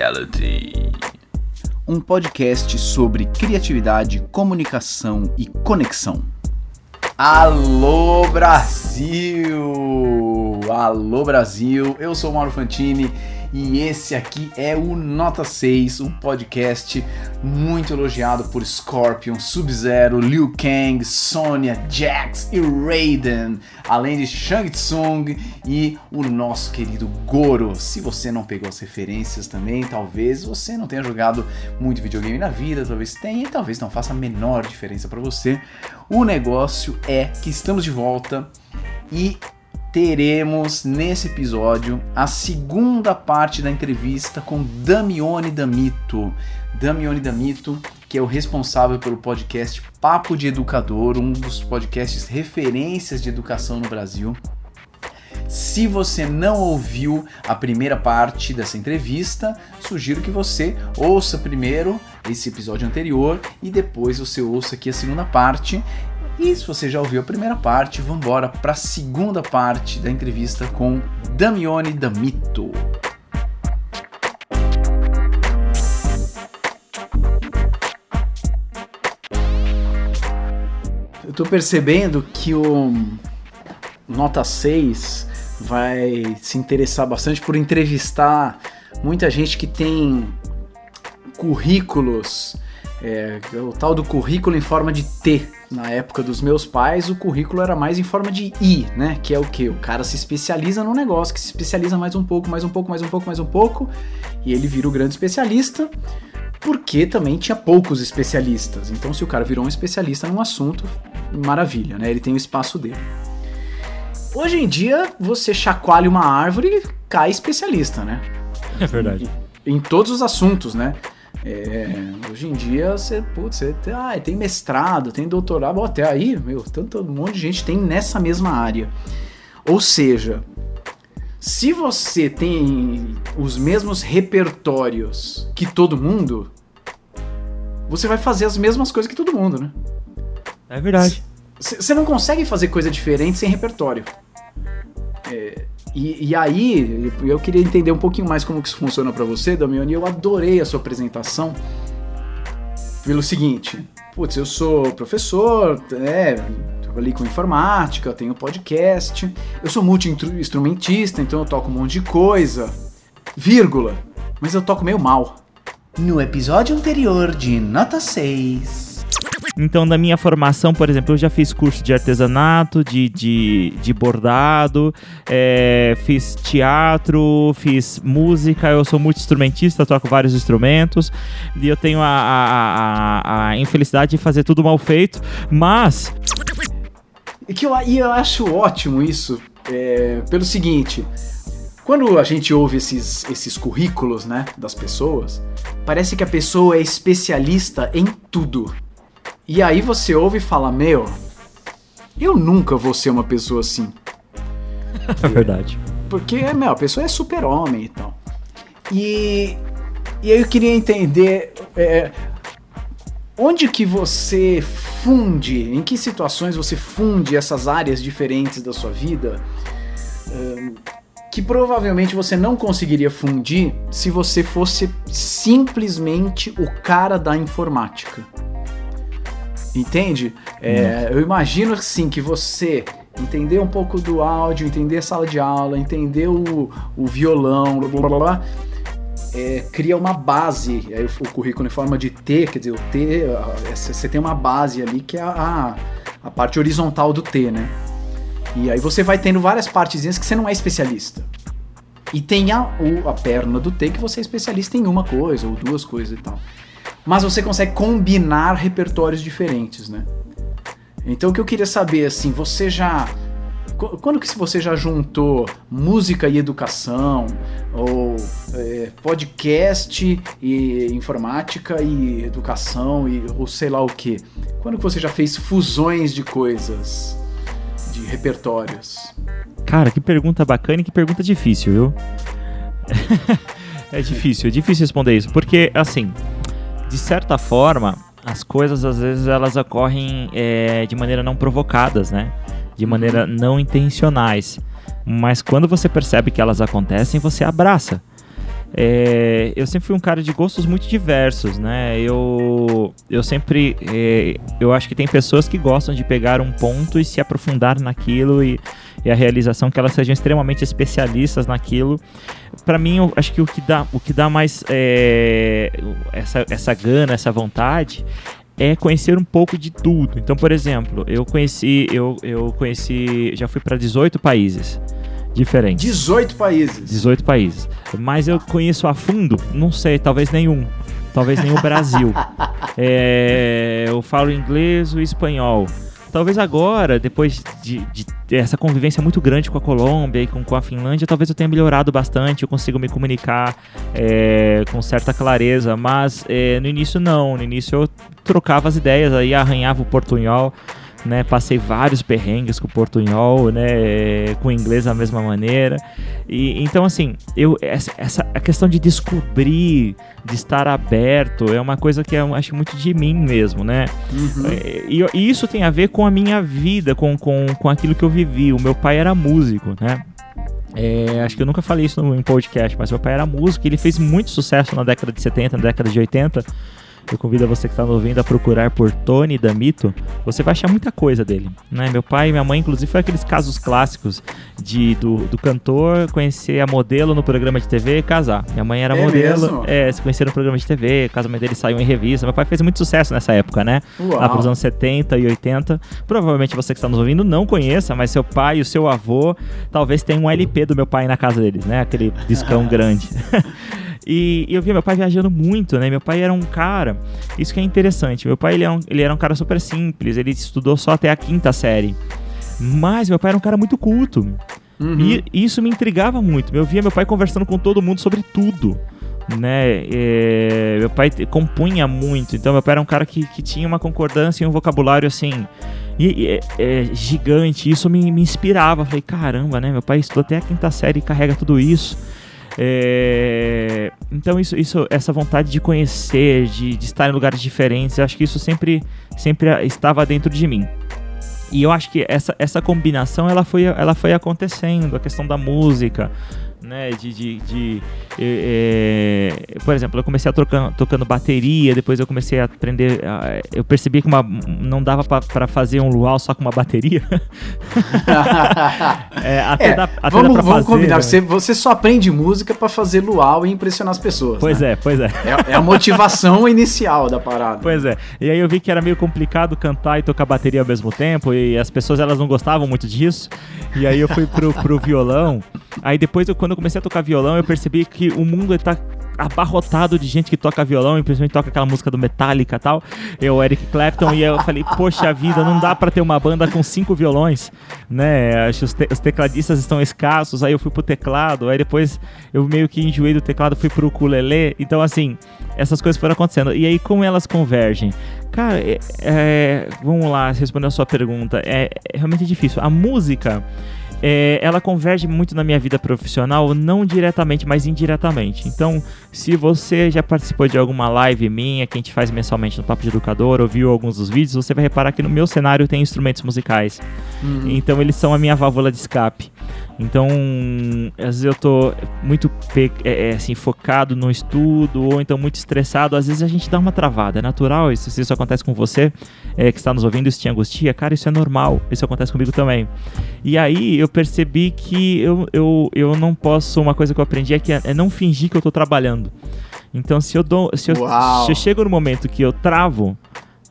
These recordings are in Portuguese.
Vitality. Um podcast sobre criatividade, comunicação e conexão. Alô Brasil! Alô Brasil! Eu sou Mauro Fantini e esse aqui é o Nota 6, um podcast muito elogiado por Scorpion, Sub-Zero, Liu Kang, Sonya, Jax e Raiden, além de Shang Tsung e o nosso querido Goro. Se você não pegou as referências também, talvez você não tenha jogado muito videogame na vida, talvez tenha e talvez não faça a menor diferença para você. O negócio é que estamos de volta e teremos nesse episódio a segunda parte da entrevista com Damione Damito. Damione Damito, que é o responsável pelo podcast Papo de Educador, um dos podcasts referências de educação no Brasil. Se você não ouviu a primeira parte dessa entrevista, sugiro que você ouça primeiro esse episódio anterior e depois você ouça aqui a segunda parte. E se você já ouviu a primeira parte, vamos embora para a segunda parte da entrevista com Damione Damito. Eu tô percebendo que o Nota 6 vai se interessar bastante por entrevistar muita gente que tem currículos, é, o tal do currículo em forma de T na época dos meus pais, o currículo era mais em forma de I, né? Que é o que? O cara se especializa num negócio, que se especializa mais um pouco, mais um pouco, mais um pouco, mais um pouco, e ele vira o grande especialista, porque também tinha poucos especialistas. Então, se o cara virou um especialista num assunto, maravilha, né? Ele tem o espaço dele. Hoje em dia, você chacoalha uma árvore e cai especialista, né? É verdade. Em, em todos os assuntos, né? É, hoje em dia você, putz, você tem, ah, tem mestrado, tem doutorado, até aí, meu, tanto um monte de gente tem nessa mesma área. Ou seja, se você tem os mesmos repertórios que todo mundo, você vai fazer as mesmas coisas que todo mundo, né? É verdade. Você não consegue fazer coisa diferente sem repertório. É, e, e, aí, eu queria entender um pouquinho mais como que isso funciona para você, Damiani. Eu adorei a sua apresentação pelo seguinte: putz, eu sou professor, é, trabalhei com informática, tenho podcast, eu sou multi-instrumentista, então eu toco um monte de coisa, vírgula, mas eu toco meio mal. No episódio anterior de Nota 6. Então, da minha formação, por exemplo, eu já fiz curso de artesanato, de, de, de bordado, é, fiz teatro, fiz música, eu sou muito instrumentista, toco vários instrumentos, e eu tenho a, a, a, a infelicidade de fazer tudo mal feito, mas. Que eu, e eu acho ótimo isso, é, pelo seguinte. Quando a gente ouve esses, esses currículos né, das pessoas, parece que a pessoa é especialista em tudo. E aí você ouve e fala: Meu, eu nunca vou ser uma pessoa assim. É verdade. Porque, meu, a pessoa é super-homem e tal. E, e aí eu queria entender. É, onde que você funde, em que situações você funde essas áreas diferentes da sua vida que provavelmente você não conseguiria fundir se você fosse simplesmente o cara da informática. Entende? É, eu imagino assim que você entender um pouco do áudio, entender a sala de aula, entender o, o violão, blá blá blá, é, cria uma base. Aí o, currículo em forma de T, quer dizer, o T, você tem uma base ali que é a, a parte horizontal do T, né? E aí você vai tendo várias partezinhas que você não é especialista. E tem a, a perna do T que você é especialista em uma coisa ou duas coisas e tal mas você consegue combinar repertórios diferentes, né? Então o que eu queria saber, assim, você já quando que você já juntou música e educação ou é, podcast e informática e educação e ou sei lá o que? Quando que você já fez fusões de coisas, de repertórios? Cara, que pergunta bacana e que pergunta difícil, viu? é difícil, é difícil responder isso, porque assim, de certa forma, as coisas às vezes elas ocorrem é, de maneira não provocadas, né? De maneira não intencionais. Mas quando você percebe que elas acontecem, você abraça. é, eu sempre fui um cara de gostos muito diversos, né? Eu, eu sempre, é, eu acho que tem pessoas que gostam de pegar um ponto e se aprofundar naquilo e, e a realização que elas sejam extremamente especialistas naquilo. Para mim, eu acho que o que dá, o que dá mais é, essa, essa gana, essa vontade é conhecer um pouco de tudo. Então, por exemplo, eu conheci, eu, eu conheci, já fui para 18 países diferentes. 18 países. 18 países. Mas eu conheço a fundo, não sei, talvez nenhum. Talvez nem o Brasil. é, eu falo inglês e espanhol. Talvez agora, depois de, de, essa convivência muito grande com a Colômbia e com, com, a Finlândia, talvez eu tenha melhorado bastante, eu consigo me comunicar é, com certa clareza, mas é, no início não, no início eu trocava as ideias, aí arranhava o portunhol, né? Passei vários perrengues com o portunhol, né? Com o inglês da mesma maneira. E então assim, eu essa, essa a questão de descobrir, de estar aberto, é uma coisa que eu acho muito de mim mesmo, né? Uhum. E, e, isso tem a ver com a minha vida, com, com, com aquilo que eu vivi. O meu pai era músico, né? É, acho que eu nunca falei isso no, em podcast, mas meu pai era músico e ele fez muito sucesso na década de 70, na década de 80 eu convido você que está nos ouvindo a procurar por Tony Damito. Você vai achar muita coisa dele. Né? Meu pai e minha mãe, inclusive, foi aqueles casos clássicos de do, do cantor conhecer a modelo no programa de TV e casar. Minha mãe era é modelo, mesmo? é, se conheceram no programa de TV, o casamento dele saiu em revista. Meu pai fez muito sucesso nessa época, né? Uau. Lá para os anos 70 e 80. Provavelmente você que está nos ouvindo não conheça, mas seu pai e o seu avô talvez tenham um LP do meu pai na casa deles, né? Aquele discão grande. E, eu via meu pai viajando muito, né? Meu pai era um cara, isso que é interessante. Meu pai ele, é um, ele era um cara super simples, ele estudou só até a quinta série. Mas meu pai era um cara muito culto. Uhum. E isso me intrigava muito. Eu via meu pai conversando com todo mundo sobre tudo. Né? É, meu pai compunha muito, então meu pai era um cara que, que tinha uma concordância e um vocabulário assim e, é, é, gigante. Isso me, me inspirava. falei, caramba, né? Meu pai estudou até a quinta série e carrega tudo isso. É, então isso, isso, essa vontade de conhecer, de, de estar em lugares diferentes, acho que isso sempre, sempre estava dentro de mim. E eu acho que essa, essa combinação ela foi, ela foi acontecendo, a questão da música, né? De, de, de é, por exemplo, eu comecei a tocando bateria, depois eu comecei a aprender, eu percebi que uma, não dava para fazer um luau só com uma bateria. é, até é, dá, até vamos, dá vamos fazer, combinar, né? você, você só aprende música para fazer luau e impressionar as pessoas. Pois né? é, pois é. é. é. a motivação inicial da parada. Pois é. E aí eu vi que era meio complicado cantar e tocar bateria ao mesmo tempo e as pessoas elas não gostavam muito disso. E aí eu fui pro, pro violão. Aí depois, eu, quando eu comecei a tocar violão, eu percebi que o mundo está abarrotado de gente que toca violão, e principalmente toca aquela música do Metallica e tal. Eu, Eric Clapton, e eu falei, poxa vida, não dá para ter uma banda com cinco violões, né? Acho os, os, tecladistas estão escassos, aí eu fui pro teclado, aí depois eu meio que enjoei do teclado, fui pro ukulele. Então, assim, essas coisas foram acontecendo. E aí, como elas convergem? Cara, é, é, vamos lá, respondendo a sua pergunta. É, é realmente difícil. A música é, ela converge muito na minha vida profissional, não diretamente, mas indiretamente. Então, se você já participou de alguma live minha que a gente faz mensalmente no Papo de Educador, ou viu alguns dos vídeos, você vai reparar que no meu cenário tem instrumentos musicais. Uhum. Então, eles são a minha válvula de escape. Então, às vezes eu tô muito é, é, assim, focado no estudo, ou então muito estressado, às vezes a gente dá uma travada, é natural, isso, se isso acontece com você, é, que está nos ouvindo, isso te angustia, cara, isso é normal, isso acontece comigo também. E aí eu percebi que eu, eu, eu não posso, uma coisa que eu aprendi é que é, é não fingir que eu tô trabalhando. Então, se eu dou, se eu, se eu chego no momento que eu travo,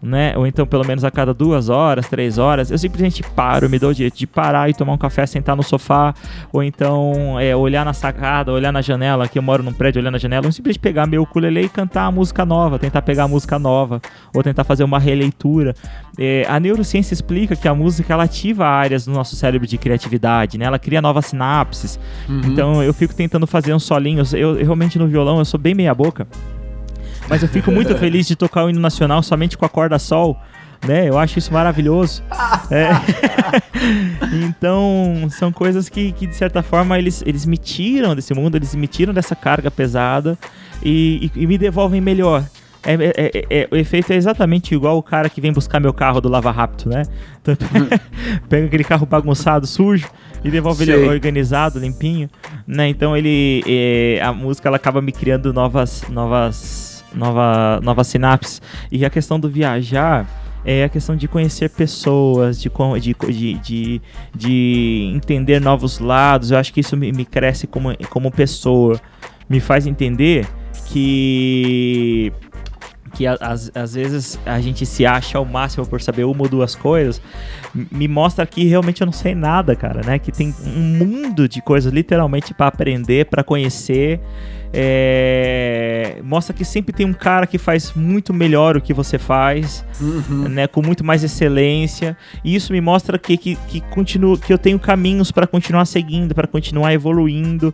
né? Ou então pelo menos a cada duas horas, três horas, eu simplesmente paro, me dou o direito de parar e tomar um café, sentar no sofá, ou então é, olhar na sacada, olhar na janela, que eu moro num prédio olhando na janela, ou simplesmente pegar meu ukulele e cantar a música nova, tentar pegar a música nova, ou tentar fazer uma releitura. É, a neurociência explica que a música ela ativa áreas do nosso cérebro de criatividade, né? Ela cria novas sinapses. Uhum. Então eu fico tentando fazer uns solinhos. Eu, eu realmente no violão eu sou bem meia boca. Mas eu fico muito feliz de tocar o hino nacional somente com a corda sol. Né? Eu acho isso maravilhoso. É. então, são coisas que, que, de certa forma, eles, eles me tiram desse mundo, eles me tiram dessa carga pesada e, e, e me devolvem melhor. É, é, é, é, o efeito é exatamente igual o cara que vem buscar meu carro do Lava Rápido, né? Então, pega aquele carro bagunçado, sujo, e devolve Sei. ele organizado, limpinho, né? Então ele. É, a música ela acaba me criando novas. novas. Nova, novas sinapses. E a questão do viajar é a questão de conhecer pessoas, de, de, de, de, entender novos lados. Eu acho que isso me, me cresce como, como pessoa. Me faz entender que que às, às vezes a gente se acha ao máximo por saber uma ou duas coisas, me mostra que realmente eu não sei nada, cara, né? Que tem um mundo de coisas literalmente para aprender, para conhecer. É... mostra que sempre tem um cara que faz muito melhor o que você faz, uhum. né, com muito mais excelência. E isso me mostra que, que, que, continuo, que eu tenho caminhos para continuar seguindo, para continuar evoluindo.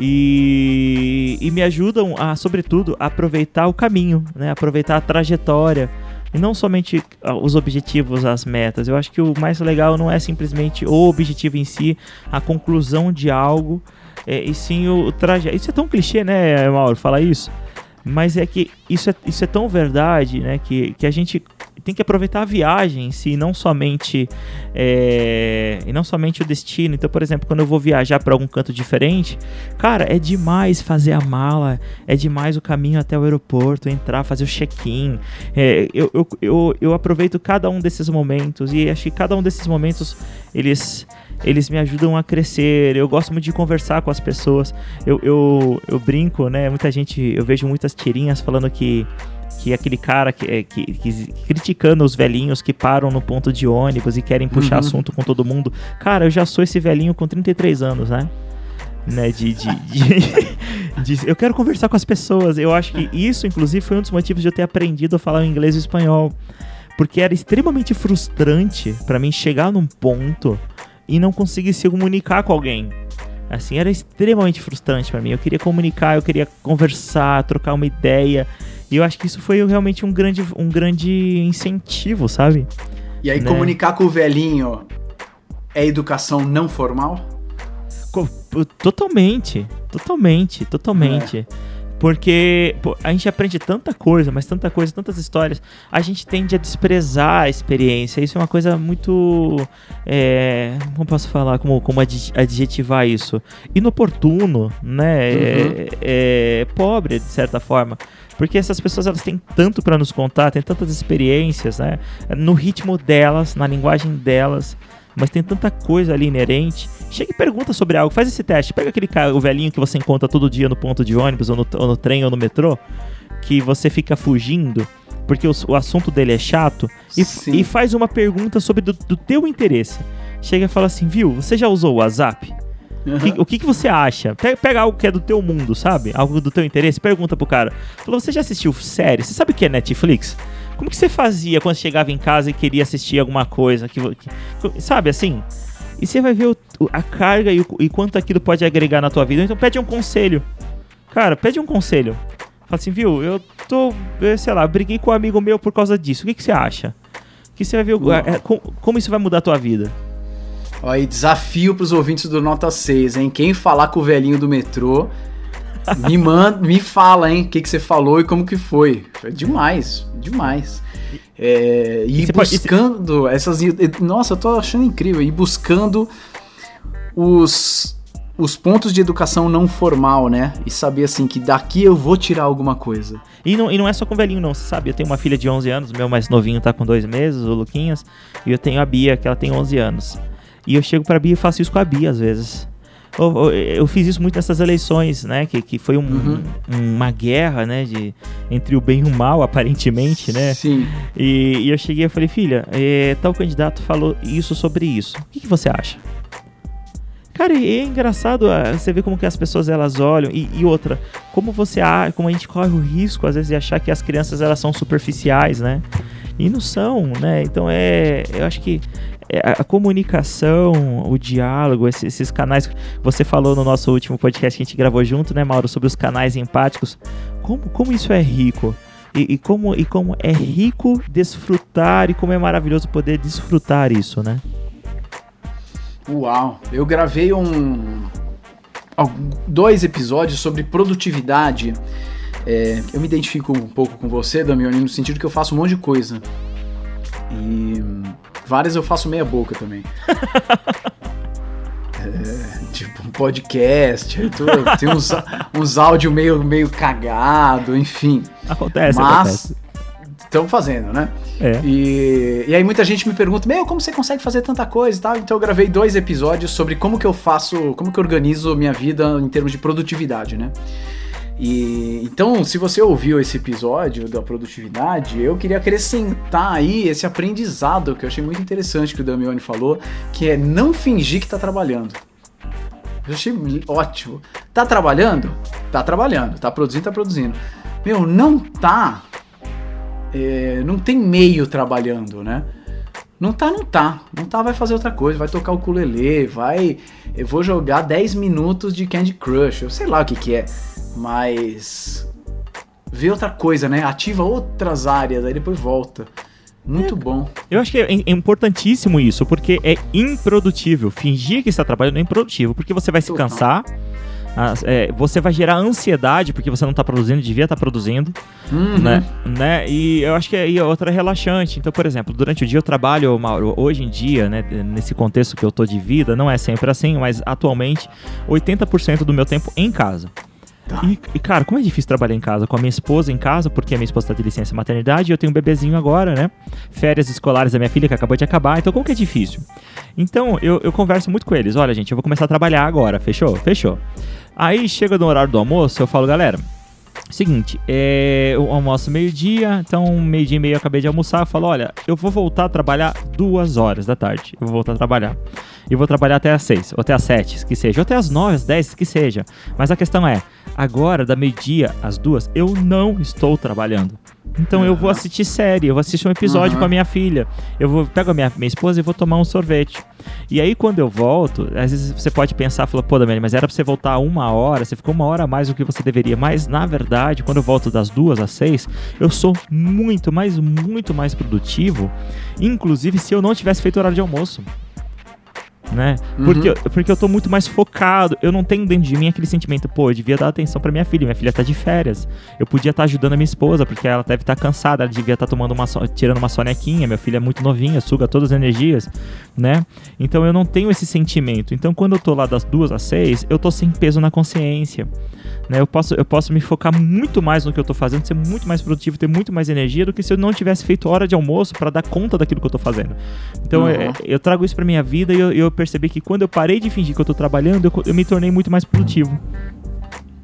E, e me ajudam a, sobretudo, a aproveitar o caminho, né, aproveitar a trajetória. E não somente ah, os objetivos, as metas. Eu acho que o mais legal não é simplesmente o objetivo em si, a conclusão de algo é, e sim o, o trajeto. Isso é tão clichê, né, Mauro, falar isso? Mas é que isso é, isso é tão verdade, né? Que, que a gente tem que aproveitar a viagem em si, não somente é, e não somente o destino. Então, por exemplo, quando eu vou viajar para algum canto diferente, cara, é demais fazer a mala, é demais o caminho até o aeroporto, entrar, fazer o check-in. É, eu, eu, eu, eu aproveito cada um desses momentos e acho que cada um desses momentos eles eles me ajudam a crescer. Eu gosto muito de conversar com as pessoas. Eu, eu, eu brinco, né? Muita gente, eu vejo muitas tirinhas falando que que aquele cara que, é, que, que, criticando os velhinhos que param no ponto de ônibus e querem puxar uhum. assunto com todo mundo. Cara, eu já sou esse velhinho com 33 anos, né? Né, de, de, de, de, eu quero conversar com as pessoas. Eu acho que isso, inclusive, foi um dos motivos de eu ter aprendido a falar inglês e espanhol. Porque era extremamente frustrante para mim chegar num ponto e não conseguir se comunicar com alguém. Assim, era extremamente frustrante para mim. Eu queria comunicar, eu queria conversar, trocar uma ideia. E eu acho que isso foi realmente um grande, um grande incentivo, sabe? E aí, né? comunicar com o velhinho é educação não formal? Totalmente, totalmente, totalmente. É. Porque pô, a gente aprende tanta coisa, mas tanta coisa, tantas histórias. A gente tende a desprezar a experiência. Isso é uma coisa muito. É, como posso falar? Como, como adjetivar isso? Inoportuno, né? Uhum. É, é, pobre, de certa forma. Porque essas pessoas elas têm tanto para nos contar, têm tantas experiências, né? No ritmo delas, na linguagem delas mas tem tanta coisa ali inerente. Chega e pergunta sobre algo, faz esse teste. Pega aquele cara, o velhinho que você encontra todo dia no ponto de ônibus, ou no, ou no trem, ou no metrô, que você fica fugindo, porque o, o assunto dele é chato, e, e faz uma pergunta sobre do, do, teu interesse. Chega e fala assim, viu, você já usou o WhatsApp? Uhum. Que, o que, que você acha? Pega, algo que é do teu mundo, sabe? Algo do teu interesse, pergunta pro cara. Falou, você já assistiu série? Você sabe o que é Netflix? Como que você fazia quando chegava em casa e queria assistir alguma coisa? Que, que sabe assim? E você vai ver o, a carga e, o, e quanto aquilo pode agregar na tua vida. Então pede um conselho. Cara, pede um conselho. Fala assim, viu, eu tô, sei lá, briguei com um amigo meu por causa disso. O que, que você acha? Que você vai ver é, como, como isso vai mudar a tua vida. Olha, desafio pros ouvintes do Nota 6, hein? Quem falar com o velhinho do metrô me manda, me fala, hein, o que, que você falou e como que foi. Foi demais, demais. É, e, e buscando pode... essas. Nossa, eu tô achando incrível. E buscando os, os pontos de educação não formal, né? E saber assim que daqui eu vou tirar alguma coisa. E não, e não é só com velhinho, não. Você sabe, eu tenho uma filha de 11 anos, meu mais novinho tá com dois meses, o Luquinhas. E eu tenho a Bia, que ela tem 11 anos. E eu chego pra Bia e faço isso com a Bia às vezes eu, eu, fiz isso muito nessas eleições, né? Que, que foi um, uhum. uma guerra, né? De, entre o bem e o mal, aparentemente, né? Sim. E, e eu cheguei e falei, filha, é, tal candidato falou isso sobre isso. O que, que você acha? Cara, e é engraçado ah, você ver como que as pessoas elas olham e, e, outra, como você como a gente corre o risco às vezes de achar que as crianças elas são superficiais, né? E não são, né? Então é, eu acho que a comunicação, o diálogo, esses, esses, canais. Você falou no nosso último podcast que a gente gravou junto, né, Mauro, sobre os canais empáticos. Como, como isso é rico? E, e, como, e como é rico desfrutar e como é maravilhoso poder desfrutar isso, né? Uau! Eu gravei um dois episódios sobre produtividade É, eu me identifico um pouco com você, Damiani, no sentido que eu faço um monte de coisa. E várias eu faço meia boca também. É, tipo, um podcast, tem uns, uns áudios meio, meio cagado, enfim. Acontece, Mas. Estão fazendo, né? É. E, e aí muita gente me pergunta, meu, como você consegue fazer tanta coisa e tal? Então eu gravei dois episódios sobre como que eu faço, como que eu organizo minha vida em termos de produtividade, né? E então, se você ouviu esse episódio da produtividade, eu queria acrescentar aí esse aprendizado que eu achei muito interessante que o Damione falou, que é não fingir que tá trabalhando. Eu achei ótimo. Tá trabalhando? Tá trabalhando. Tá produzindo? Tá produzindo. Meu, não tá. É, não tem meio trabalhando, né? Não tá, não tá. Não tá, vai fazer outra coisa. Vai tocar o ukulele, vai. Eu vou jogar 10 minutos de Candy Crush. Eu sei lá o que que é. Mas. Vê outra coisa, né? Ativa outras áreas, aí depois volta. Muito bom. Eu acho que é é importantíssimo isso, porque é improdutível. Fingir que está trabalhando é improdutivo, porque você vai se Total. cansar, é, você vai gerar ansiedade porque você não está produzindo, devia estar produzindo, Uhum. né? né? E eu acho que aí é outra relaxante. Então, por exemplo, durante o dia eu trabalho, Mauro, hoje em dia, né, nesse contexto que eu tô de vida, não é sempre assim, mas atualmente 80% do meu tempo em casa. Tá. E, e, cara, como é difícil trabalhar em casa com a minha esposa em casa, porque a minha esposa tá de licença maternidade e eu tenho um bebezinho agora, né? Férias escolares da minha filha que acabou de acabar, então como que é difícil? Então, eu, eu converso muito com eles. Olha, gente, eu vou começar a trabalhar agora, fechou? Fechou. Aí chega no horário do almoço, eu falo, galera, seguinte, é, eu almoço meio-dia, então meio-dia e meio eu acabei de almoçar, eu falo, olha, eu vou voltar a trabalhar duas horas da tarde. Eu vou voltar a trabalhar. E vou trabalhar até às seis, ou até às sete, que seja, ou até às nove, às dez, que seja. Mas a questão é, agora, da meio-dia às duas, eu não estou trabalhando. Então eu vou Aham. assistir série, eu vou assistir um episódio Aham. com a minha filha. Eu vou pego a minha, minha esposa e vou tomar um sorvete. E aí quando eu volto, às vezes você pode pensar, falar, pô, Damiani, mas era pra você voltar uma hora, você ficou uma hora a mais do que você deveria. Mas na verdade, quando eu volto das duas às seis, eu sou muito, mas muito mais produtivo. Inclusive se eu não tivesse feito horário de almoço. Né? Uhum. Porque, eu- porque eu tô muito mais focado. Eu não tenho dentro de mim aquele sentimento, pô, eu devia dar atenção pra minha filha. Minha filha tá de férias. Eu podia estar ajudando a minha esposa, porque ela deve estar cansada. Ela devia estar tomando uma so- tirando uma sonequinha. Minha filha é muito novinha, suga todas as energias, né? Então eu não tenho esse sentimento. Então quando eu tô lá das duas às seis, eu tô sem peso na consciência. Né? Eu, posso, eu posso me focar muito mais no que eu tô fazendo, ser muito mais produtivo, ter muito mais energia do que se eu não tivesse feito hora de almoço pra dar conta daquilo que eu tô fazendo. Então Uhum. é, eu trago isso pra minha vida e eu, eu percebi que quando eu parei de fingir que eu tô trabalhando, eu, eu me tornei muito mais produtivo.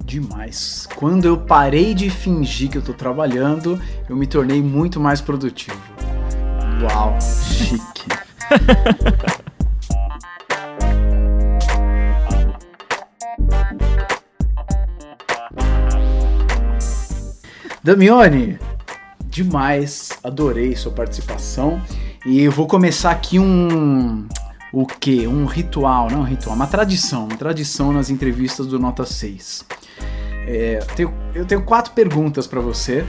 Demais. Quando eu parei de fingir que eu tô trabalhando, eu me tornei muito mais produtivo. Uau, chique. Damione, demais, adorei sua participação. E eu vou começar aqui um. O quê? Um ritual, não um ritual, uma tradição, uma tradição nas entrevistas do Nota 6. É, eu tenho- eu tenho quatro perguntas pra você.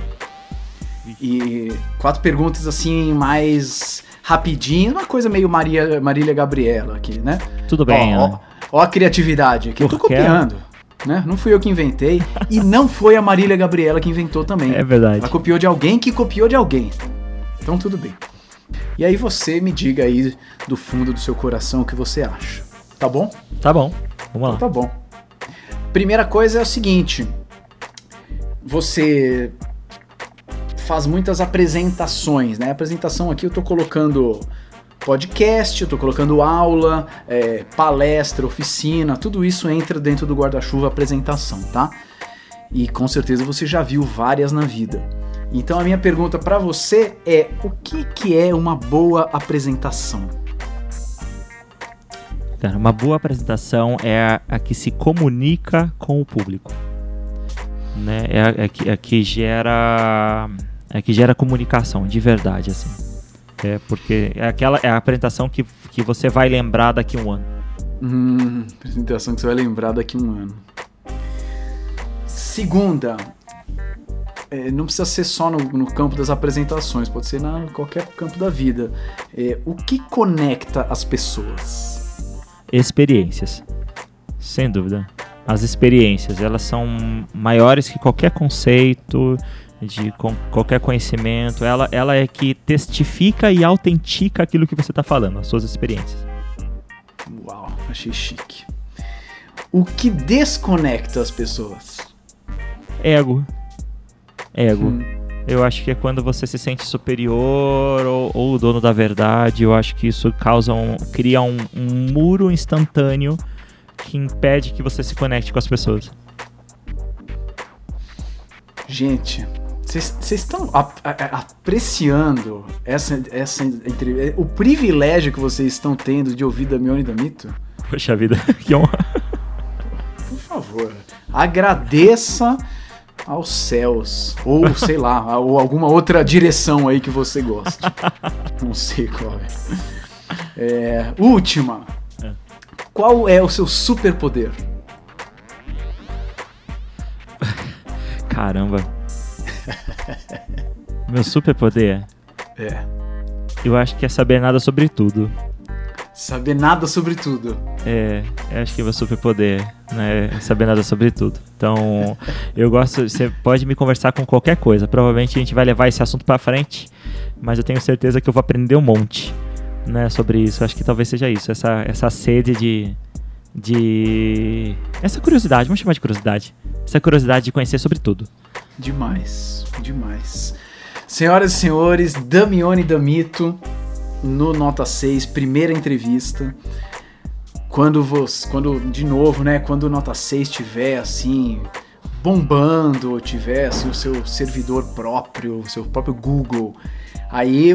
E quatro perguntas assim, mais rapidinho, uma coisa meio Maria, Marília Gabriela aqui, né? Tudo bem, ó, ó, ó a criatividade aqui. Eu tô copiando. Né? Não fui eu que inventei. e não foi a Marília Gabriela que inventou também. É verdade. Ela copiou de alguém que copiou de alguém. Então tudo bem. E aí você me diga aí do fundo do seu coração o que você acha. Tá bom? Tá bom, vamos lá. Tá bom. Primeira coisa é o seguinte: você faz muitas apresentações, né? Apresentação aqui eu tô colocando podcast, eu tô colocando aula, é, palestra, oficina, tudo isso entra dentro do guarda-chuva apresentação, tá? E com certeza você já viu várias na vida. Então a minha pergunta pra você é: o que que é uma boa apresentação? Uma boa apresentação é a, a que se comunica com o público. Né? É a, é a que, a que gera é a que gera comunicação de verdade assim. É porque é aquela é a apresentação que, que você vai lembrar daqui a um ano. Hum, apresentação que você vai lembrar daqui a um ano. Segunda, é, não precisa ser só no, no campo das apresentações, pode ser na qualquer campo da vida. É, o que conecta as pessoas? Experiências. Sem dúvida. as experiências. Elas são maiores que qualquer conceito, de qualquer conhecimento. Ela, ela é que testifica e autentica aquilo que você está falando, as suas experiências. Uau, achei chique. O que desconecta as pessoas? Ego. Ego. Hum. Eu acho que é quando você se sente superior ou, ou, o dono da verdade. Eu acho que isso causa um, cria um, um muro instantâneo que impede que você se conecte com as pessoas. Gente, vocês estão apreciando essa, essa entrevista, o privilégio que vocês estão tendo de ouvir Damione da Mito? Poxa vida, que honra. Por favor, agradeça aos céus. Ou, sei lá, ou alguma outra direção aí que você gosta. Não sei qual é. é última. É. Qual é o seu superpoder? Caramba. Meu superpoder? É. Eu acho que é saber nada sobre tudo. Saber nada sobre tudo. É, eu acho que é meu superpoder, né? Saber nada sobre tudo. Então, eu gosto. Você pode me conversar com qualquer coisa. Provavelmente a gente vai levar esse assunto para frente, mas eu tenho certeza que eu vou aprender um monte, né? Sobre isso. Eu acho que talvez seja isso. Essa, essa sede de, de. Essa curiosidade, vamos chamar de curiosidade. Essa curiosidade de conhecer sobre tudo. Demais, demais. Senhoras e senhores, Damione Damito no Nota 6, primeira entrevista. Quando você, quando de novo, né, quando o Nota 6 tiver assim bombando, tiver assim, o seu servidor próprio, o seu próprio Google, aí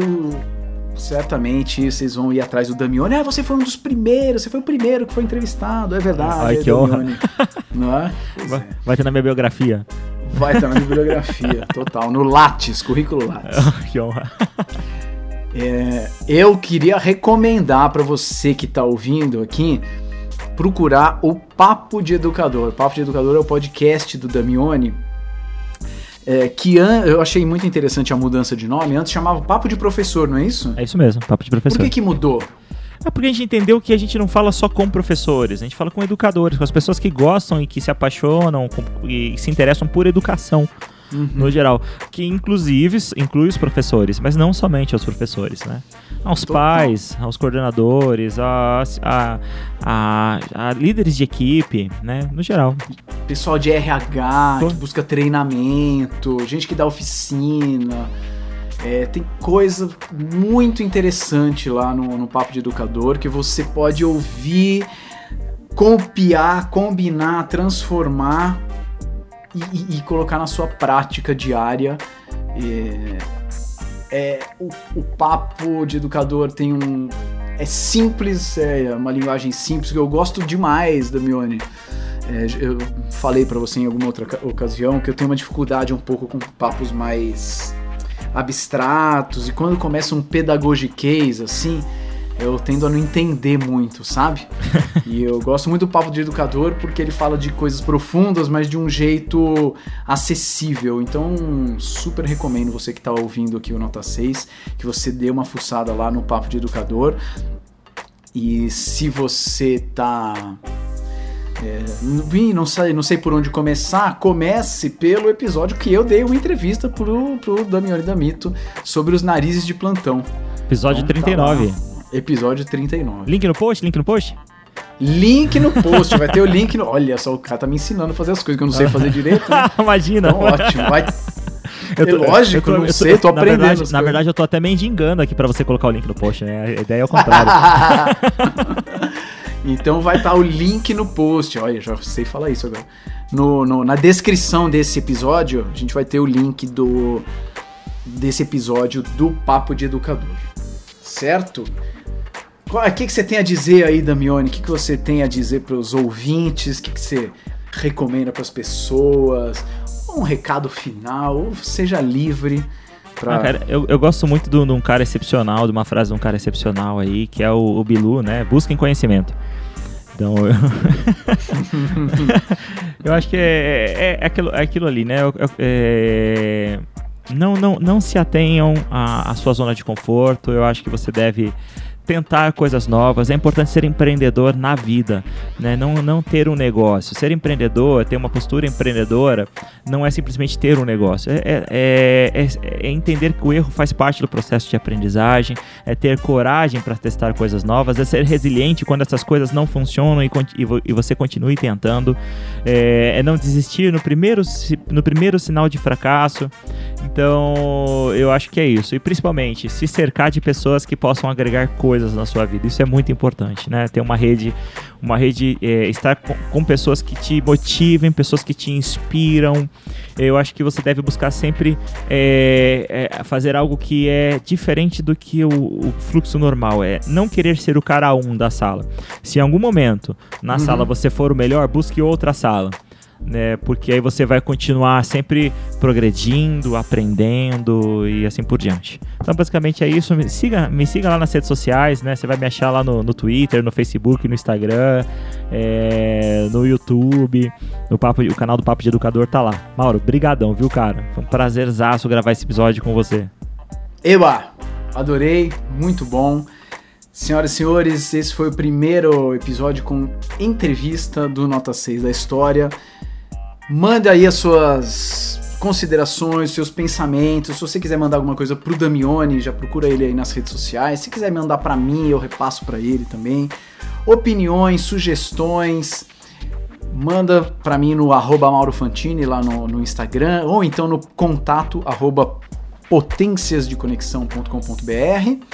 certamente vocês vão ir atrás do Damione. Ah, você foi um dos primeiros, você foi o primeiro que foi entrevistado, é verdade. Ai, é que honra. Não é? Vai, é. vai ter na minha biografia. Vai estar na bibliografia, total. No Lattes, currículo Lattes. que honra. É, eu queria recomendar para você que está ouvindo aqui procurar o Papo de Educador. O Papo de Educador é o podcast do Damione. É, que eu achei muito interessante a mudança de nome. Antes chamava Papo de Professor, não é isso? É isso mesmo, Papo de Professor. Por que, que mudou? É porque a gente entendeu que a gente não fala só com professores, a gente fala com educadores, com as pessoas que gostam e que se apaixonam com, e se interessam por educação. Uhum. No geral, que inclusive inclui os professores, mas não somente os professores, né? Aos Total. pais, aos coordenadores, a, a, a, a, líderes de equipe, né? No geral. Pessoal de RH, que busca treinamento, gente que dá oficina, é, tem coisa muito interessante lá no, no Papo de Educador que você pode ouvir, copiar, combinar, transformar e, e, e colocar na sua prática diária. É, é o, o, Papo de Educador tem um. É simples, é uma linguagem simples que eu gosto demais da Mione. É, eu falei para você em alguma outra ocasião que eu tenho uma dificuldade um pouco com papos mais abstratos, e quando começa um pedagogiquez assim, eu tendo a não entender muito, sabe? e eu gosto muito do papo de educador porque ele fala de coisas profundas, mas de um jeito acessível. Então, super recomendo você que está ouvindo aqui o Nota 6, que você dê uma fuçada lá no papo de educador. E se você tá é, não sei, não sei por onde começar. Comece pelo episódio que eu dei uma entrevista pro, pro Damione Damito sobre os narizes de plantão. Episódio então, 39. Tá episódio 39. Link no post? Link no post? Link no post, vai ter o link no. Olha só, o cara tá me ensinando a fazer as coisas que eu não sei fazer direito. Né? Imagina. Então, ótimo. Vai. Eu tô, é lógico, eu, tô, eu não sei, tô, aprendendo. Na verdade, na verdade, eu tô até mendigando aqui pra você colocar o link no post, né? A ideia é o contrário. Então vai estar tá o link no post. Olha, já sei falar isso agora. No, no, na descrição desse episódio, a gente vai ter o link do desse episódio do Papo de Educador. Certo? O que, que você tem a dizer aí, Damione? O que, que você tem a dizer para os ouvintes? O que, que você recomenda para as pessoas? Um recado final? Seja livre. Pra... Ah, cara, eu, eu gosto muito de um cara excepcional, de uma frase de um cara excepcional aí, que é o, o Bilu, né? Busquem conhecimento. Então, eu, eu acho que é, é, é, aquilo, é aquilo ali, né? É, não, não, não se atenham à, à sua zona de conforto. Eu acho que você deve tentar coisas novas, é importante ser empreendedor na vida, né? não, não ter um negócio. Ser empreendedor, ter uma postura empreendedora, não é simplesmente ter um negócio, é, é, é, é entender que o erro faz parte do processo de aprendizagem, é ter coragem para testar coisas novas, é ser resiliente quando essas coisas não funcionam e, e você continue tentando, é, é, não desistir no primeiro, no primeiro sinal de fracasso. Então, eu acho que é isso. E principalmente, se cercar de pessoas que possam agregar coisas na sua vida. Isso é muito importante, né? Ter uma rede, uma rede, é, estar com, com, pessoas que te motivem, pessoas que te inspiram. Eu acho que você deve buscar sempre é, é, fazer algo que é diferente do que o, o, fluxo normal. É não querer ser o cara um da sala. Se em algum momento na uhum. sala você for o melhor, busque outra sala né? Porque aí você vai continuar sempre progredindo, aprendendo e assim por diante. Então, basicamente é isso. Me siga, me siga lá nas redes sociais, né? Você vai me achar lá no, no Twitter, no Facebook, no Instagram, é, no YouTube, no papo, o canal do Papo de Educador tá lá. Mauro, brigadão, viu, cara? Foi um prazerzaço gravar esse episódio com você. Eba! Adorei, muito bom. Senhoras e senhores, esse foi o primeiro episódio com entrevista do Nota 6 da história. Manda aí as suas considerações, seus pensamentos. Se você quiser mandar alguma coisa pro Damione, já procura ele aí nas redes sociais. Se quiser mandar para mim, eu repasso para ele também. Opiniões, sugestões, manda para mim no arroba maurofantini lá no, no, Instagram ou então no contato arroba potenciasdeconexão.com.br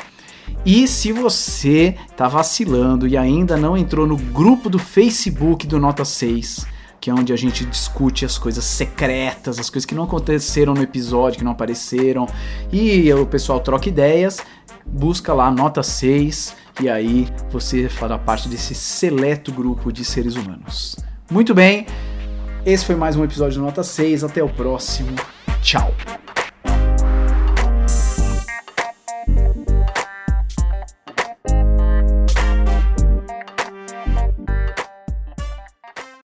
e se você tá vacilando e ainda não entrou no grupo do Facebook do Nota 6, que é onde a gente discute as coisas secretas, as coisas que não aconteceram no episódio, que não apareceram, e o pessoal troca ideias, busca lá nota 6 e aí você fará parte desse seleto grupo de seres humanos. Muito bem, esse foi mais um episódio do Nota 6, até o próximo. Tchau.